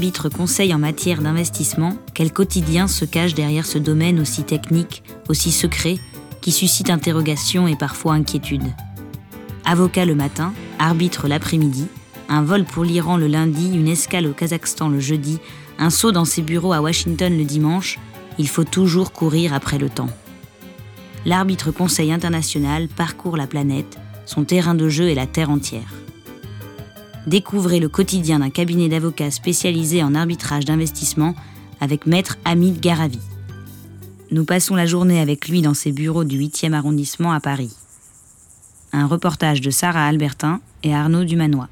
arbitre conseil en matière d'investissement, quel quotidien se cache derrière ce domaine aussi technique, aussi secret, qui suscite interrogation et parfois inquiétude. Avocat le matin, arbitre l'après-midi, un vol pour l'Iran le lundi, une escale au Kazakhstan le jeudi, un saut dans ses bureaux à Washington le dimanche, il faut toujours courir après le temps. L'arbitre conseil international parcourt la planète, son terrain de jeu est la Terre entière. Découvrez le quotidien d'un cabinet d'avocats spécialisé en arbitrage d'investissement avec maître Hamid Garavi. Nous passons la journée avec lui dans ses bureaux du 8e arrondissement à Paris. Un reportage de Sarah Albertin et Arnaud Dumanois.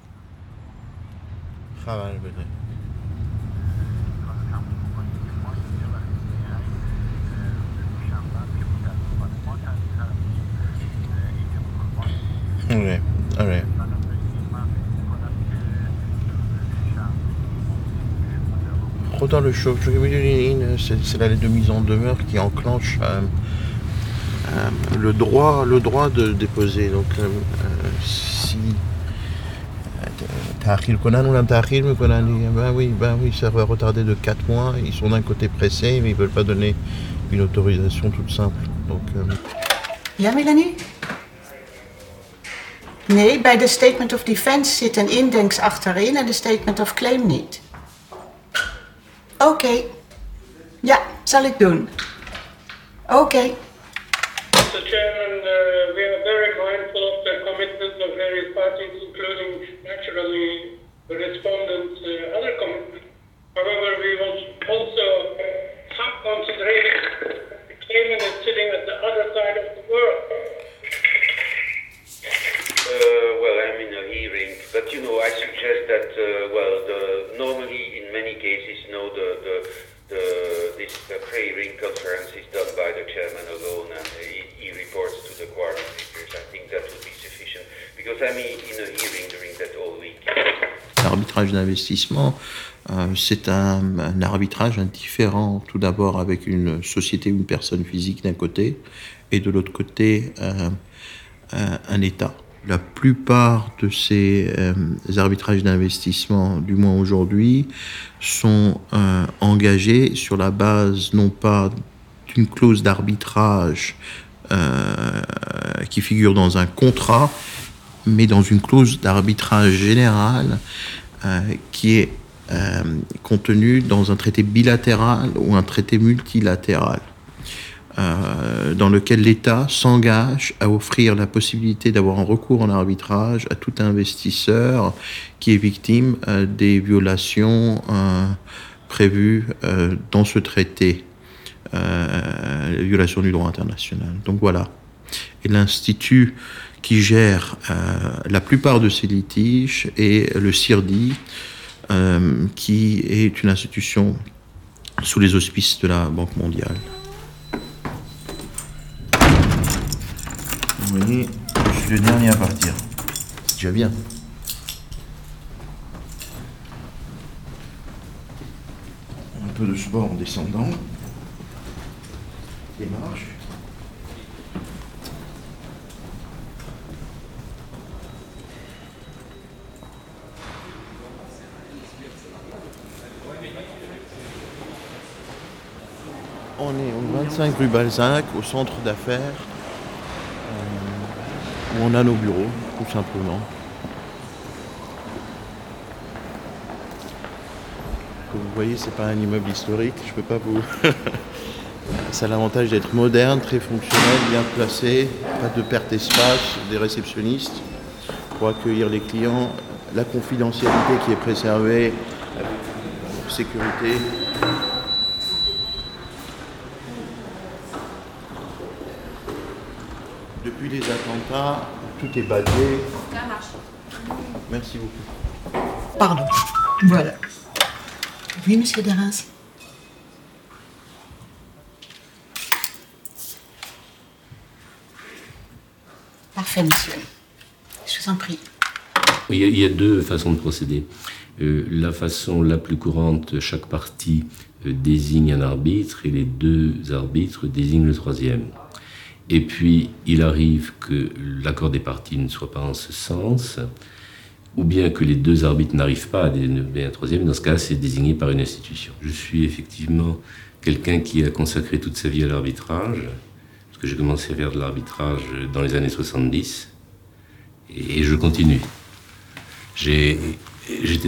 Dans le chauffe, c'est la de mise en demeure qui enclenche euh, euh, le droit, le droit de déposer. Donc euh, si ben oui, ben oui, ça va retarder de 4 mois. Ils sont d'un côté pressés, mais ils ne veulent pas donner une autorisation toute simple. Donc, Ja, Melanie? Nee, bij de statement of defense zit een index achterin en de statement of claim niet. Oké. Okay. Ja, zal ik doen. Oké. Okay. Mr. Chairman, uh, we are very mindful of the commitments of various parties, including naturally the respondents' uh, other commitments. However, we will also have considering the claimant is sitting at the other side of the world. Uh, well, I'm in a hearing, but you know, I suggest that, uh, well, the, normally in many cases, you know, the, the, the this uh, pre-hearing conference is done by the chairman alone, and he, he reports to the quorum members. I think that would be sufficient because I'm in a hearing during that whole week. L'arbitrage d'investissement, euh, c'est un, un, arbitrage indifférent, tout d'abord avec une société ou une personne physique d'un côté, et de l'autre côté, euh, un, un État la plupart de ces euh, arbitrages d'investissement, du moins aujourd'hui, sont euh, engagés sur la base non pas d'une clause d'arbitrage euh, qui figure dans un contrat, mais dans une clause d'arbitrage général qui est contenue dans un traité bilatéral ou un traité multilatéral. Euh, dans lequel l'État s'engage à offrir la possibilité d'avoir un recours en arbitrage à tout investisseur qui est victime euh, des violations euh, prévues dans ce traité, les violations du droit international. Donc voilà. Et l'Institut qui gère la plupart de ces litiges est le CIRDI, qui est une institution sous les auspices de la Banque mondiale. Je suis le dernier à partir. C'est déjà bien. Un peu de sport en descendant. Marches. On est au 25 rue Balzac, au centre d'affaires on a nos bureaux, tout simplement. Comme vous voyez, c'est pas un immeuble historique, je peux pas vous. Ça a l'avantage d'être moderne, très fonctionnel, bien placé, pas de perte d'espace, des réceptionnistes pour accueillir les clients, la confidentialité qui est préservée, sécurité. Depuis les attentats, tout est badgé. Merci beaucoup. Pardon. Voilà. Oui, monsieur Derens. Parfait, monsieur. Je vous en prie. Il y a, il y a deux façons de procéder. Euh, la façon la plus courante, chaque partie euh, désigne un arbitre et les deux arbitres désignent le troisième. Et puis, il arrive que l'accord des parties ne soit pas en ce sens, ou bien que les deux arbitres n'arrivent pas à désigner un troisième, dans ce cas, c'est désigné par une institution. Je suis effectivement quelqu'un qui a consacré toute sa vie à l'arbitrage, parce que j'ai commencé à faire de l'arbitrage dans les années 70, et je continue. J'étais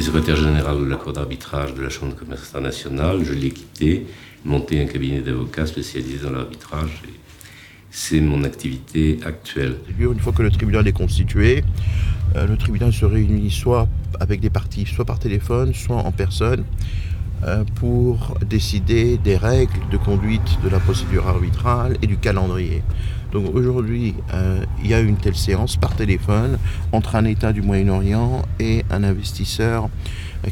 secrétaire général de la Cour d'arbitrage de la Chambre de commerce internationale, je l'ai quitté, monté un cabinet d'avocats spécialisé dans l'arbitrage. C'est mon activité actuelle. Une fois que le tribunal est constitué, euh, le tribunal se réunit soit avec des parties, soit par téléphone, soit en personne, euh, pour décider des règles de conduite de la procédure arbitrale et du calendrier. Donc aujourd'hui, euh, il y a une telle séance par téléphone entre un État du Moyen-Orient et un investisseur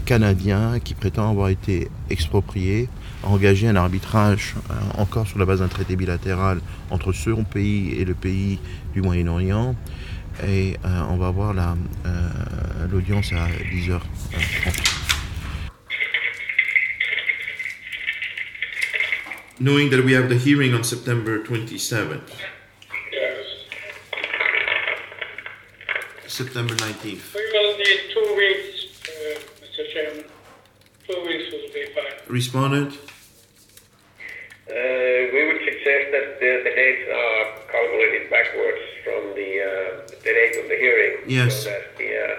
canadien qui prétend avoir été exproprié, a engagé un arbitrage encore sur la base d'un traité bilatéral entre son pays et le pays du Moyen-Orient et euh, on va voir euh, l'audience à 10h30. Knowing that we have the hearing on September 27th. Yes. September 19th. We will need two weeks, uh, Mr. Chairman. Two weeks will be fine. Respondent? We would suggest that the, the dates are calculated backwards from the, uh, the date of the hearing. Yes. So that the uh,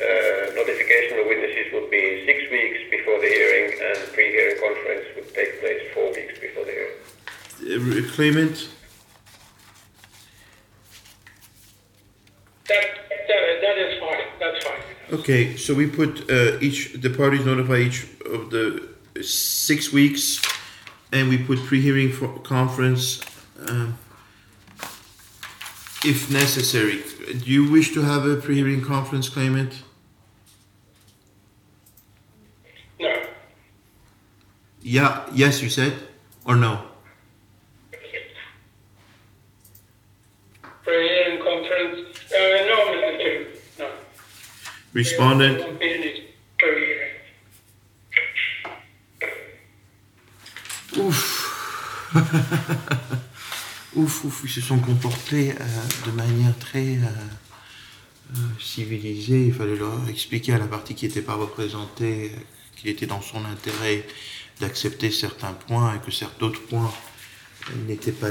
uh, notification of witnesses would be six weeks before the hearing and pre-hearing conference would take place four weeks before the hearing. Uh, claimant? That, that, that is fine. That's fine. Okay, so we put uh, each, the parties notify each of the six weeks, and we put pre-hearing for conference um, if necessary. Do you wish to have a pre-hearing conference, claimant? No. Yeah, yes, you said, or no? Pre-hearing conference. Uh, no, Mr. No. Respondent? Ouf. ouf, ouf, ils se sont comportés euh, de manière très euh, euh, civilisée. Il fallait leur expliquer à la partie qui n'était pas représentée qu'il était dans son intérêt d'accepter certains points et que certains d'autres points n'étaient pas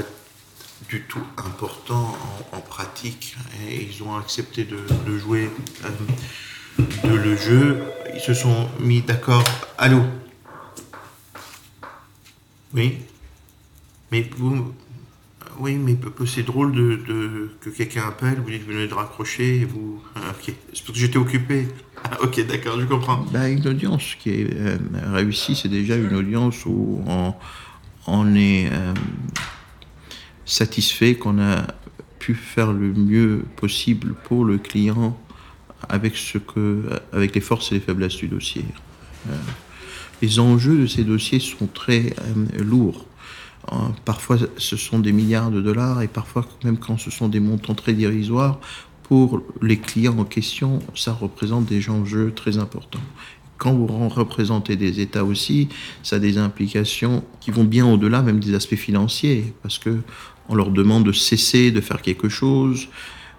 du tout importants en, pratique. Et ils ont accepté de, jouer de le jeu. Ils se sont mis d'accord. Allô? Oui Mais vous. Oui, mais c'est drôle de, que quelqu'un appelle, vous dites vous venez de raccrocher, et vous. Ah, ok, c'est parce que j'étais occupé. Ah, ok, d'accord, je comprends. Bah, une audience qui est euh, réussie, c'est déjà une audience où on, on est euh, satisfait qu'on a pu faire le mieux possible pour le client avec, ce que, avec les forces et les faiblesses du dossier. Euh, les enjeux de ces dossiers sont très euh, lourds. Euh, parfois, ce sont des milliards de dollars et parfois, même quand ce sont des montants très dérisoires, pour les clients en question, ça représente des enjeux très importants. Quand vous représentez des États aussi, ça a des implications qui vont bien au-delà même des aspects financiers, parce que on leur demande de cesser de faire quelque chose,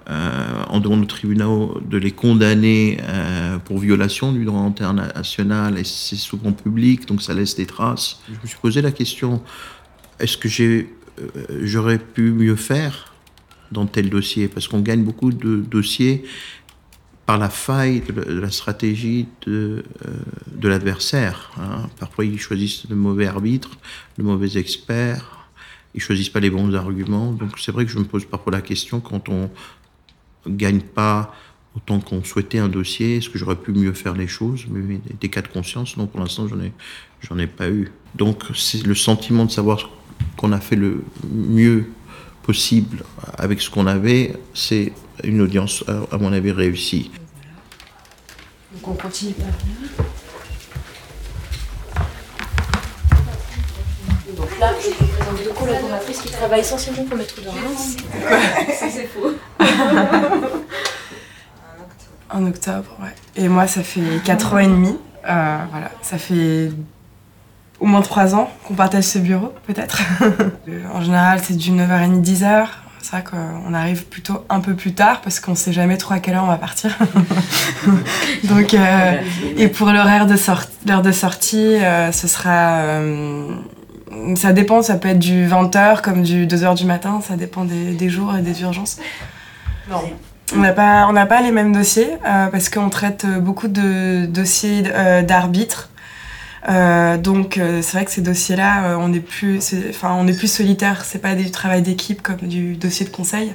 euh, on demande aux tribunaux de les condamner euh, pour violation du droit international et c'est souvent public, donc ça laisse des traces. Je me suis posé la question est-ce que euh, j'aurais pu mieux faire dans tel dossier? Parce qu'on gagne beaucoup de dossiers par la faille de la, stratégie de, de l'adversaire. hein. Parfois, ils choisissent le mauvais arbitre, le mauvais expert, ils choisissent pas les bons arguments. Donc, c'est vrai que je me pose parfois la question quand on gagne pas autant qu'on souhaitait un dossier, est-ce que j'aurais pu mieux faire les choses? Mais des, cas de conscience, non, pour l'instant, j'en ai, j'en ai pas eu. Donc, c'est le sentiment de savoir qu'on a fait le mieux possible avec ce qu'on avait, c'est une audience, à, à mon avis, réussie. Donc on continue par là. Donc là, je collaboratrices qui travaillent essentiellement pour Maître de Reims. C'est faux. En octobre, ouais. Et moi, ça fait 4 ans et demi. Euh, voilà, ça fait au moins 3 ans qu'on partage ce bureau, peut-être. Euh, en général, c'est du 9h30, 10h. C'est vrai qu'on arrive plutôt un peu plus tard parce qu'on sait jamais trop à quelle heure on va partir. Donc, euh, et pour l'horaire de, l'heure de sortie, euh, ce sera. Euh, ça dépend, ça peut être du 20h comme du 2h du matin, ça dépend des, des jours et des urgences. Non. On n'a pas, on n'a pas les mêmes dossiers euh, parce qu'on traite beaucoup de dossiers euh, d'arbitres. Euh, donc euh, c'est vrai que ces dossiers-là, euh, on est plus, c'est- enfin on est plus solitaire. C'est pas du travail d'équipe comme du dossier de conseil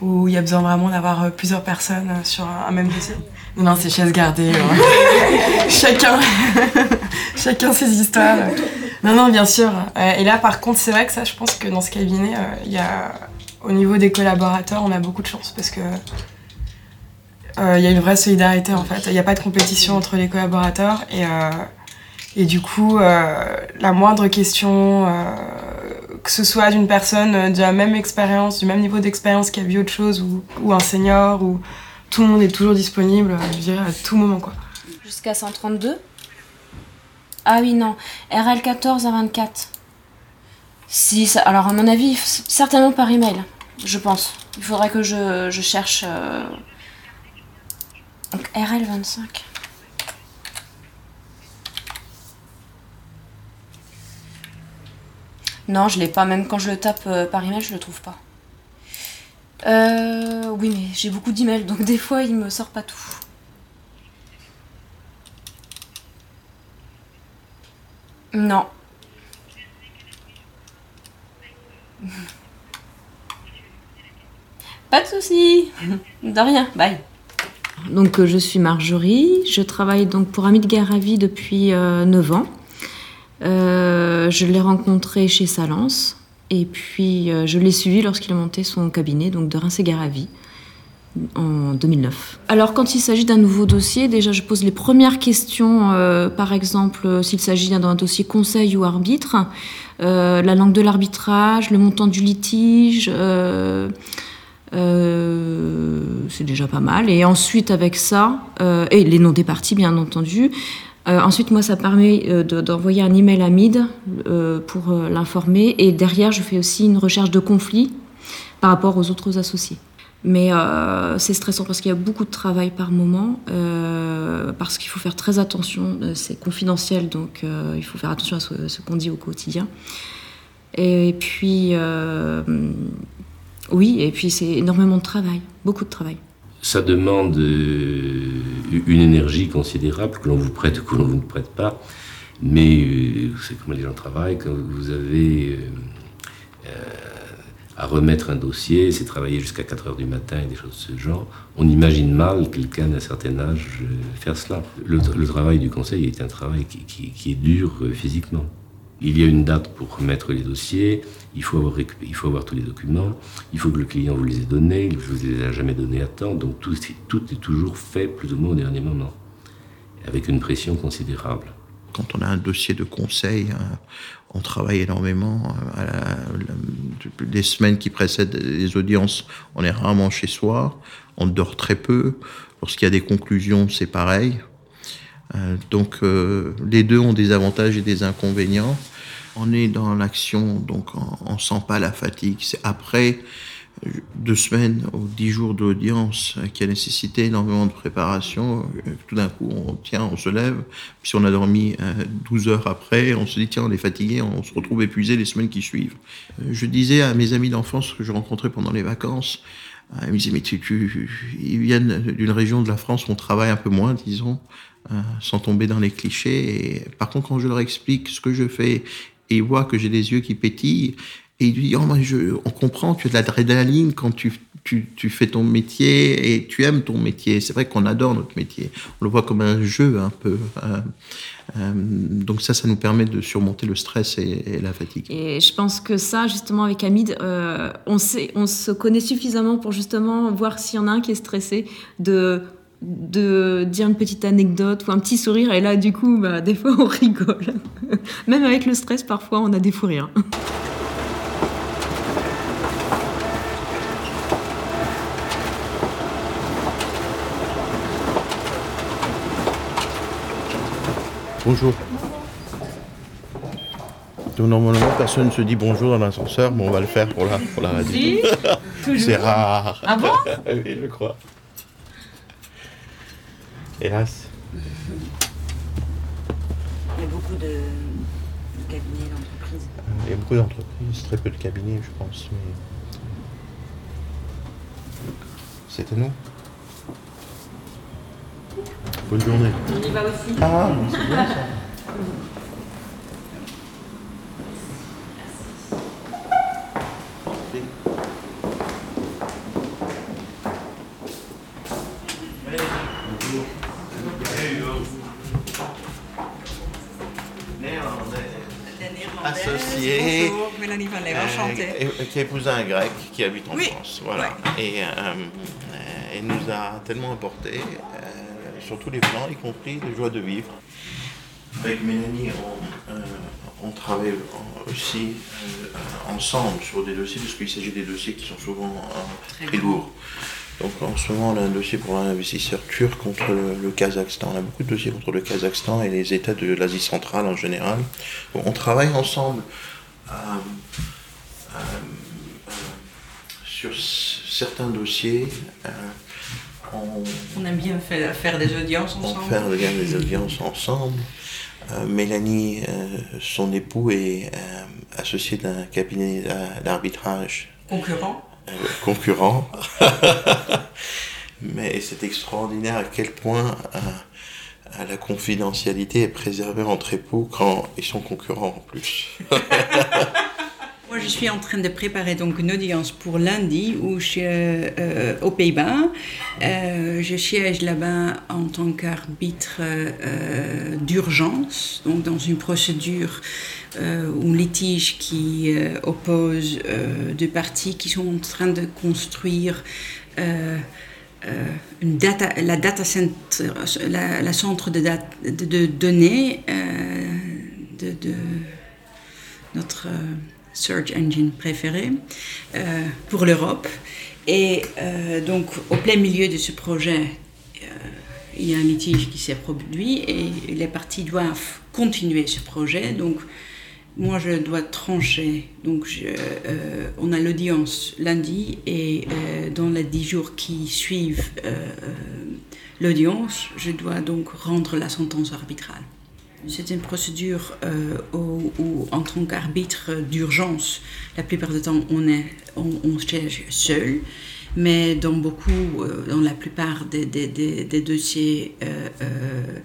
où il y a besoin vraiment d'avoir euh, plusieurs personnes euh, sur un, un même dossier. Non, non, c'est chaise gardée. hein. chacun, chacun ses histoires. Non, non, bien sûr. Euh, et là, par contre, c'est vrai que ça, je pense que dans ce cabinet, euh, il y a, au niveau des collaborateurs, on a beaucoup de chance parce que euh, il y a une vraie solidarité en fait. Il n'y a pas de compétition entre les collaborateurs et, et du coup, la moindre question, que ce soit d'une personne de la même expérience, du même niveau d'expérience qui a vu autre chose ou, ou un senior, ou tout le monde est toujours disponible, je dirais, à tout moment quoi. Jusqu'à 132 Ah oui, non. RL 14 à 24. Si, ça- alors à mon avis, certainement par email, je pense. Il faudrait que je, cherche. euh, Donc RL 25. Non, je l'ai pas. Même quand je le tape euh, par email, je le trouve pas. Euh, oui, mais j'ai beaucoup d'emails, donc des fois, il me sort pas tout. Non. Pas de souci. De rien. Bye. Donc euh, je suis Marjorie, je travaille donc pour Amit Garavi depuis euh, 9 ans. Euh, je l'ai rencontré chez Salence et puis euh, je l'ai suivi lorsqu'il a monté son cabinet donc de Reims et Garavi en 2009. Alors quand il s'agit d'un nouveau dossier, déjà je pose les premières questions, euh, par exemple euh, s'il s'agit d'un dossier conseil ou arbitre, euh, la langue de l'arbitrage, le montant du litige. c'est déjà pas mal. Et ensuite, avec ça, et les noms des parties, bien entendu. Ensuite, moi, ça permet euh, de- d'envoyer un email à MID pour l'informer. Et derrière, je fais aussi une recherche de conflit par rapport aux autres associés. Mais euh, c'est stressant parce qu'il y a beaucoup de travail par moment, euh, parce qu'il faut faire très attention. euh, C'est confidentiel, donc il faut faire attention à ce, qu'on dit au quotidien. Et, puis, oui, et puis c'est énormément de travail, beaucoup de travail. Ça demande une énergie considérable que l'on vous prête ou que l'on vous ne prête pas. Mais savez comment les gens travaillent. Quand vous avez à remettre un dossier, c'est travailler jusqu'à 4 heures du matin et des choses de ce genre. On imagine mal quelqu'un d'un certain âge euh, faire cela. Le, travail du conseil est un travail qui, est dur euh, physiquement. Il y a une date pour remettre les dossiers, il faut, avoir, il faut avoir tous les documents, il faut que le client vous les ait donnés, il ne vous les a jamais donnés à temps, donc tout, tout est toujours fait plus ou moins au dernier moment, avec une pression considérable. Quand on a un dossier de conseil, euh, on travaille énormément. euh, les semaines qui précèdent les audiences, on est rarement chez soi, on dort très peu. Lorsqu'il y a des conclusions, c'est pareil. Euh, donc euh, les deux ont des avantages et des inconvénients. On est dans l'action, donc on, on sent pas la fatigue. C'est après deux semaines ou dix jours d'audience euh, qui a nécessité énormément de préparation. Euh, Tout d'un coup, on tient, on se lève. Puis si on a dormi euh, 12 heures après, on se dit tiens, on est fatigué, on se retrouve épuisé les semaines qui suivent. Euh, Je disais à mes amis d'enfance que je rencontrais pendant les vacances, euh, ils me disaient mais tu, tu- ils viennent d'une région de la France où on travaille un peu moins, disons, euh, sans tomber dans les clichés. Par contre, quand je leur explique ce que je fais et ils voient que j'ai des yeux qui pétillent, et ils disent, oh, moi, je, on comprend, tu as de l'adrénaline quand tu, tu, tu fais ton métier et tu aimes ton métier. C'est vrai qu'on adore notre métier. On le voit comme un jeu un peu. Euh, euh, donc ça, ça nous permet de surmonter le stress et, et la fatigue. Et je pense que ça, justement, avec Hamid, euh, on, sait, on se connaît suffisamment pour justement voir s'il y en a un qui est stressé, de, de dire une petite anecdote ou un petit sourire. Et là, du coup, bah, des fois, on rigole. Même avec le stress, parfois, on a des fous rires. Bonjour. Donc normalement, personne ne se dit bonjour dans l'ascenseur, mais on va le faire pour la, pour la radio. C'est rare. Ah bon? Oui, je crois. Hélas. Il y a beaucoup de, de cabinets d'entreprise. Il y a beaucoup d'entreprises, très peu de cabinets, je pense. Mais... C'est à nous. Bonne journée. On y va aussi. Ah, c'est bien ça. Associé. Bonjour, Mélanie euh, qui a épousé un grec qui habite en Oui. France. Voilà. Et euh, euh, il nous a tellement apporté, euh, sur tous les plans, y compris de joie de vivre. Avec Mélanie, on, euh, on travaille aussi euh, ensemble sur des dossiers, parce qu'il s'agit des dossiers qui sont souvent euh, très lourds. Donc en ce moment, on a un dossier pour un investisseur turc contre le, le Kazakhstan. On a beaucoup de dossiers contre le Kazakhstan et les États de l'Asie centrale en général. Bon, on travaille ensemble euh, euh, euh, sur certains dossiers. On, On aime bien faire, faire des audiences on ensemble. fait des, des audiences ensemble. Euh, Mélanie, euh, son époux, est euh, associé d'un cabinet d'a- d'arbitrage Concurrents. euh, concurrent. Mais c'est extraordinaire à quel point la confidentialité est préservée entre époux quand ils sont concurrents en plus. Je suis en train de préparer donc une audience pour lundi où je, euh, aux Pays-Bas. Euh, je siège là-bas en tant qu'arbitre euh, d'urgence, donc dans une procédure euh, ou un litige qui euh, oppose euh, deux parties qui sont en train de construire euh, euh, la data center, la, centre de, données euh, de, notre euh, search engine préféré euh, pour l'Europe. Et euh, donc, au plein milieu de ce projet, euh, il y a un litige qui s'est produit et les parties doivent continuer ce projet. Donc, moi, je dois trancher. Donc, on a l'audience lundi et dans les dix jours qui suivent l'audience, je dois donc rendre la sentence arbitrale. C'est une procédure euh, où, où, en tant qu'arbitre d'urgence, la plupart du temps, on, est, on, siège seul. Mais dans beaucoup, euh, dans la plupart des, des, dossiers euh, euh,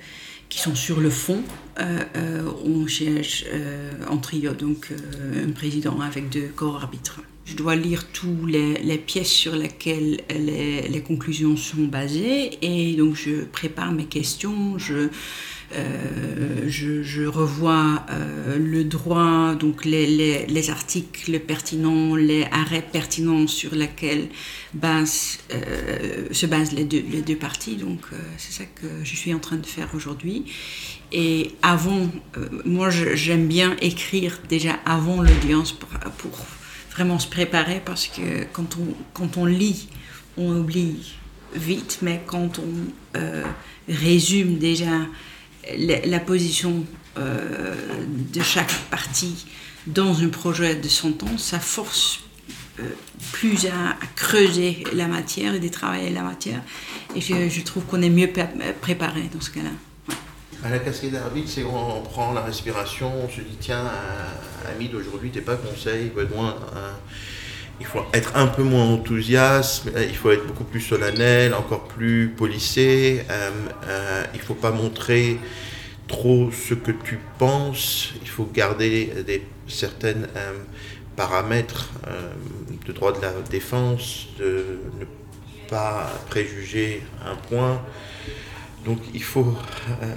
qui sont sur le fond, euh, euh, on siège euh, en trio, donc euh, un président avec deux co-arbitres. Je dois lire tous les, pièces sur lesquelles les, conclusions sont basées et donc je prépare mes questions, je, euh, revois euh, le droit, donc les, les, les, articles pertinents, les arrêts pertinents sur lesquels euh, se basent les deux, parties. Donc c'est ça que je suis en train de faire aujourd'hui. Et avant, moi j'aime bien écrire déjà avant l'audience pour, vraiment se préparer parce que quand on, quand on lit, on oublie vite, mais quand on euh, résume déjà la, position euh, de chaque partie dans un projet de sentence, ça force euh, plus à, creuser la matière et de travailler la matière. Et je trouve qu'on est mieux préparé dans ce cas-là. À la casquette d'arbitre, c'est on, prend la respiration, on se dit tiens, euh, ami d'aujourd'hui, t'es pas conseil, il faut être moins. Euh, il faut être un peu moins enthousiaste, il faut être beaucoup plus solennel, encore plus policé. Euh, il faut pas montrer trop ce que tu penses. Il faut garder des certaines euh, paramètres de droit de la défense, de ne pas préjuger un point. Donc il faut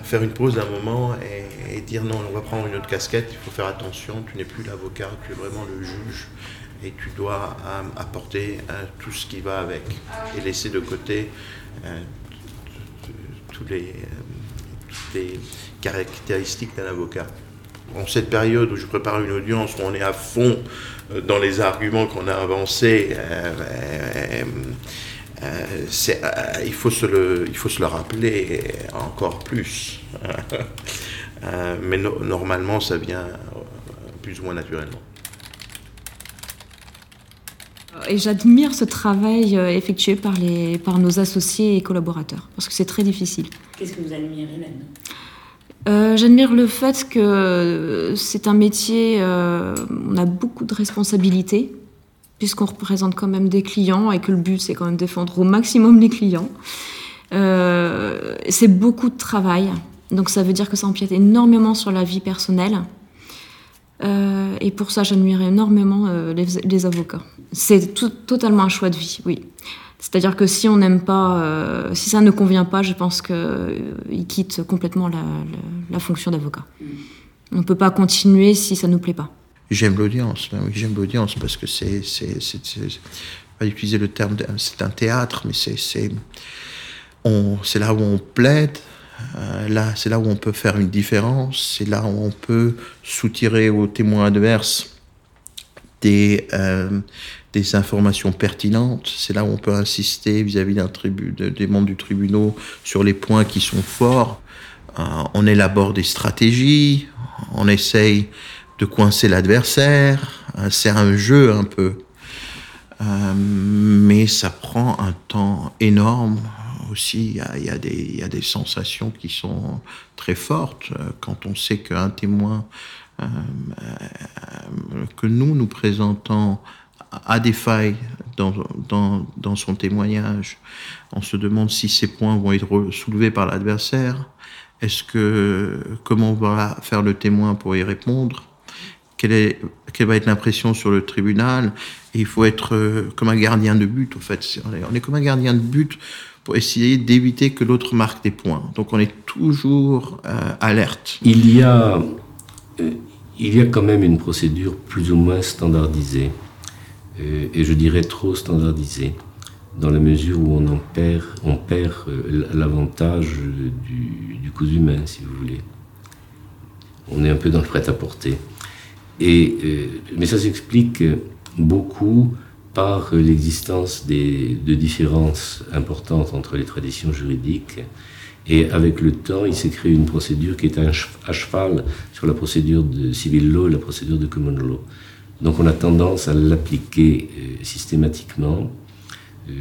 faire une pause d'un moment et, dire non, on va prendre une autre casquette, il faut faire attention, tu n'es plus l'avocat, tu es vraiment le juge et tu dois euh, apporter euh, tout ce qui va avec et laisser de côté euh, toutes les caractéristiques d'un avocat. En cette période où je prépare une audience, où on est à fond dans les arguments qu'on a avancés, euh, euh, il, faut se le, il faut se le rappeler encore plus. euh, mais no, normalement, ça vient plus ou moins naturellement. Et j'admire ce travail euh, effectué par, les, par nos associés et collaborateurs, parce que c'est très difficile. Qu'est-ce que vous admirez maintenant euh, J'admire le fait que c'est un métier, euh, on a beaucoup de responsabilités, puisqu'on représente quand même des clients et que le but c'est quand même défendre au maximum les clients. Euh, c'est beaucoup de travail, donc ça veut dire que ça empiète énormément sur la vie personnelle. Euh, et pour ça, j'admire énormément euh, les, les, avocats. C'est totalement un choix de vie, oui. C'est-à-dire que si on n'aime pas, euh, si ça ne convient pas, je pense qu'ils quittent complètement la, la, la fonction d'avocat. On ne peut pas continuer si ça ne nous plaît pas. J'aime l'audience, ben oui, j'aime l'audience parce que c'est, c'est, pas utiliser le terme, c'est un théâtre, mais c'est, c'est, on, c'est là où on plaide, euh, là, c'est là où on peut faire une différence, c'est là où on peut soutirer aux témoins adverses des, euh, des informations pertinentes, c'est là où on peut insister vis-à-vis des membres du tribunal sur les points qui sont forts. Euh, on élabore des stratégies, on essaye de coincer l'adversaire, c'est un jeu un peu. Euh, mais ça prend un temps énorme aussi. Il y, a, des, sensations qui sont très fortes quand on sait qu'un témoin euh, que nous nous présentons a des failles dans, dans, son témoignage. On se demande si ces points vont être soulevés par l'adversaire. Est-ce que comment va faire le témoin pour y répondre? Quelle, va être l'impression sur le tribunal il faut être euh, comme un gardien de but, en fait. On est comme un gardien de but pour essayer d'éviter que l'autre marque des points. Donc on est toujours euh, alerte. Il y a, euh, il y a quand même une procédure plus ou moins standardisée, et je dirais trop standardisée, dans la mesure où on en perd, on perd l'avantage du, du humain, si vous voulez. On est un peu dans le prêt-à-porter. Euh, mais ça s'explique beaucoup par l'existence de différences importantes entre les traditions juridiques. Et avec le temps, il s'est créé une procédure qui est à cheval sur la procédure de civil law et la procédure de common law. Donc on a tendance à l'appliquer euh, systématiquement, euh,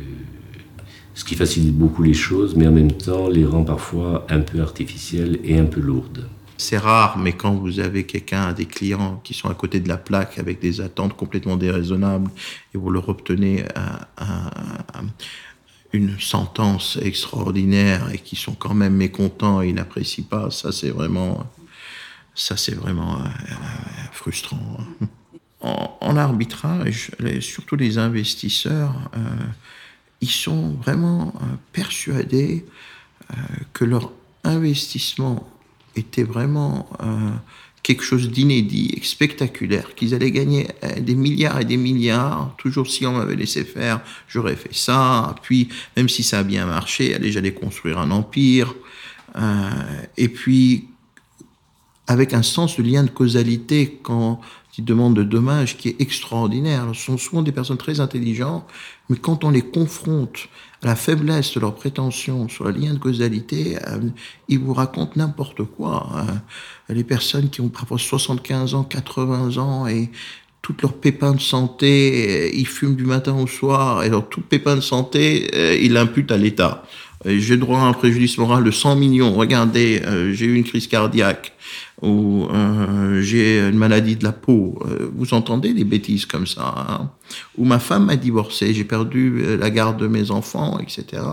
ce qui facilite beaucoup les choses, mais en même temps les rend parfois un peu artificielles et un peu lourdes. C'est rare, mais quand vous avez quelqu'un, des clients qui sont à côté de la plaque avec des attentes complètement déraisonnables et vous leur obtenez un, un, une sentence extraordinaire et qui sont quand même mécontents et n'apprécient pas, ça c'est vraiment, ça c'est vraiment euh, frustrant. En, arbitrage, surtout les investisseurs, euh, ils sont vraiment euh, persuadés euh, que leur investissement était vraiment euh, quelque chose d'inédit, spectaculaire, qu'ils allaient gagner des milliards et des milliards. Toujours si on m'avait laissé faire, j'aurais fait ça. Puis, même si ça a bien marché, j'allais construire un empire. Euh, et puis, avec un sens de lien de causalité quand ils demandent de dommages qui est extraordinaire. Ce sont souvent des personnes très intelligentes, mais quand on les confronte à la faiblesse de leurs prétentions sur le lien de causalité, euh, ils vous racontent n'importe quoi. Euh, les personnes qui ont parfois 75 ans, 80 ans et toutes leurs pépins de santé, ils fument du matin au soir, et alors tout pépin de santé, euh, ils l'imputent à l'État. J'ai droit à un préjudice moral de 100 millions. Regardez, euh, j'ai eu une crise cardiaque ou euh, j'ai une maladie de la peau. Euh, vous entendez des bêtises comme ça hein? Ou ma femme m'a divorcé, j'ai perdu la garde de mes enfants, etc.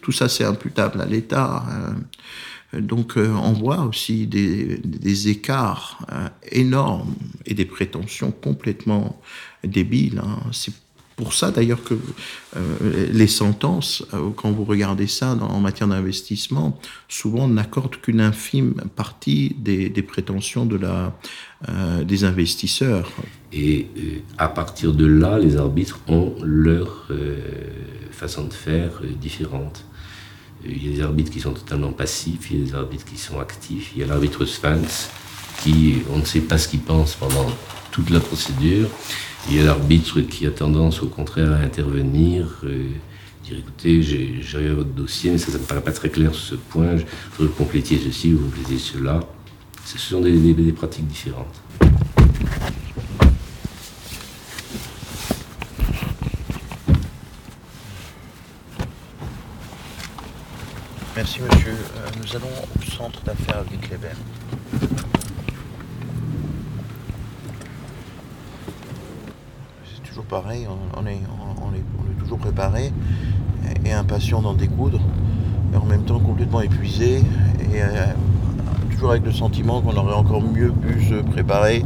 Tout ça, c'est imputable à l'État. Hein. Donc, on voit aussi des, écarts énormes et des prétentions complètement débiles. Hein. Pour ça d'ailleurs que euh, les sentences, euh, quand vous regardez ça en matière d'investissement, souvent n'accordent qu'une infime partie des, des prétentions de la, euh, des investisseurs. Et à partir de là, les arbitres ont leur façon de faire différente. Il y a des arbitres qui sont totalement passifs, il y a des arbitres qui sont actifs, il y a l'arbitre sphinx on ne sait pas ce qu'il pense pendant toute la procédure. Il y a l'arbitre qui a tendance, au contraire, à intervenir, euh, dire écoutez, j'ai regardé votre dossier, mais ça ne me paraît pas très clair sur ce point, il faudrait que vous complétiez ceci, vous complétiez cela. Ce sont des, pratiques différentes. Merci monsieur. Euh, nous allons au centre d'affaires Guy Kléber. On, est, toujours préparé et impatient d'en découdre, mais en même temps complètement épuisé et euh, toujours avec le sentiment qu'on aurait encore mieux pu se préparer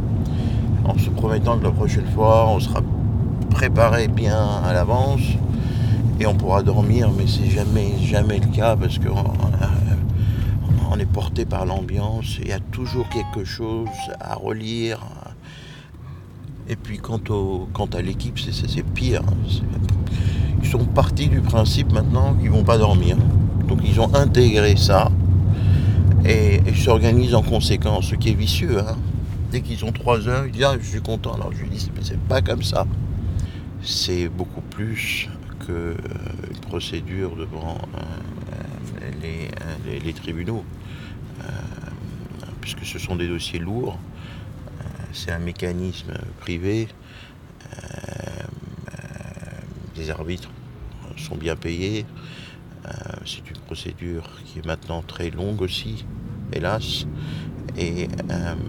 en se promettant que la prochaine fois on sera préparé bien à l'avance et on pourra dormir, mais c'est jamais, jamais le cas parce qu'on on est porté par l'ambiance, il y a toujours quelque chose à relire. Et puis quant, au, quant à l'équipe, c'est pire. Ils sont partis du principe maintenant qu'ils vont pas dormir. Donc ils ont intégré ça et, s'organisent en conséquence, ce qui est vicieux. Hein. Dès qu'ils ont trois heures, ils disent ah, je suis content. Alors je lui dis mais c'est pas comme ça. C'est beaucoup plus qu'une euh, procédure devant euh, les, les, tribunaux, euh, puisque ce sont des dossiers lourds. C'est un mécanisme privé. les arbitres sont bien payés. c'est une procédure qui est maintenant très longue aussi, hélas. Et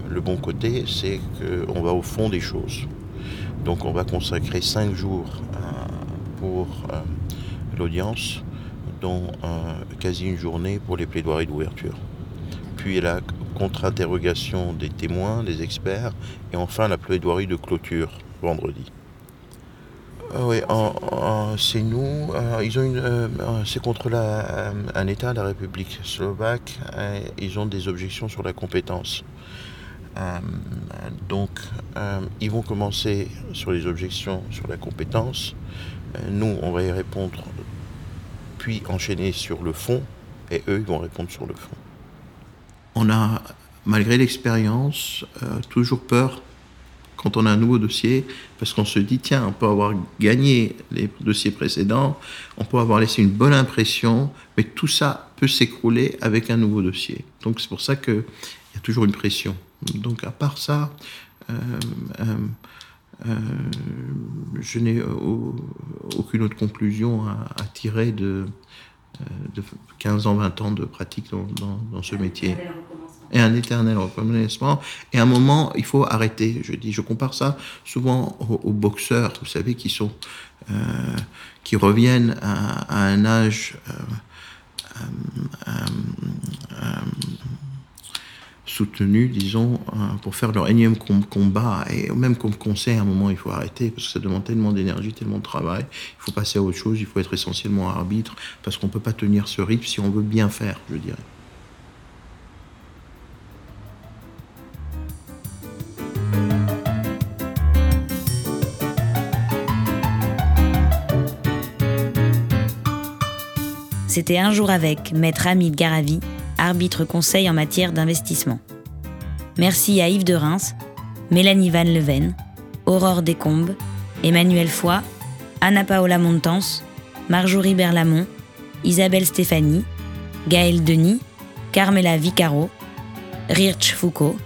le bon côté, c'est qu'on va au fond des choses. Donc on va consacrer cinq jours pour euh, l'audience, dont euh, quasi une journée pour les plaidoiries d'ouverture. Puis la contre-interrogation des témoins, des experts, et enfin la plaidoirie de clôture vendredi. Euh, oui, c'est nous. ils ont une, c'est contre un État, la République slovaque. ils ont des objections sur la compétence. donc, ils vont commencer sur les objections sur la compétence. Nous, on va y répondre, puis enchaîner sur le fond, et eux, ils vont répondre sur le fond. On a, malgré l'expérience, euh, toujours peur quand on a un nouveau dossier, parce qu'on se dit, tiens, on peut avoir gagné les dossiers précédents, on peut avoir laissé une bonne impression, mais tout ça peut s'écrouler avec un nouveau dossier. Donc c'est pour ça qu'il y a toujours une pression. Donc à part ça, euh, euh, je n'ai aucune autre conclusion à, tirer de, de, 15 ans, 20 ans de pratique dans, ce métier. Et un éternel recommencement. Et à un moment, il faut arrêter. Je dis, je compare ça souvent aux, boxeurs, vous savez, qui sont, euh, qui reviennent à, un âge soutenus, disons, euh, pour faire leur énième combat. Et même comme conseil, à un moment, il faut arrêter, parce que ça demande tellement d'énergie, tellement de travail. Il faut passer à autre chose, il faut être essentiellement arbitre, parce qu'on ne peut pas tenir ce rythme si on veut bien faire, je dirais. C'était un jour avec Maître Hamid Garavi, arbitre conseil en matière d'investissement. Merci à Yves de Reims, Mélanie Van Leven, Aurore Descombes, Emmanuel Foy, Anna Paola Montans, Marjorie Berlamont, Isabelle Stéphanie, Gaëlle Denis, Carmela Vicaro, Rirch Foucault,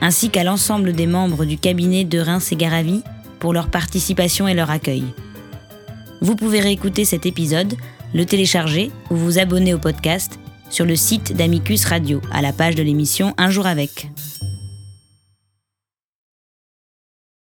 ainsi qu'à l'ensemble des membres du cabinet de Reims et Garavi pour leur participation et leur accueil. Vous pouvez réécouter cet épisode, le télécharger ou vous abonner au podcast sur le site d'Amicus Radio, à la page de l'émission Un jour avec.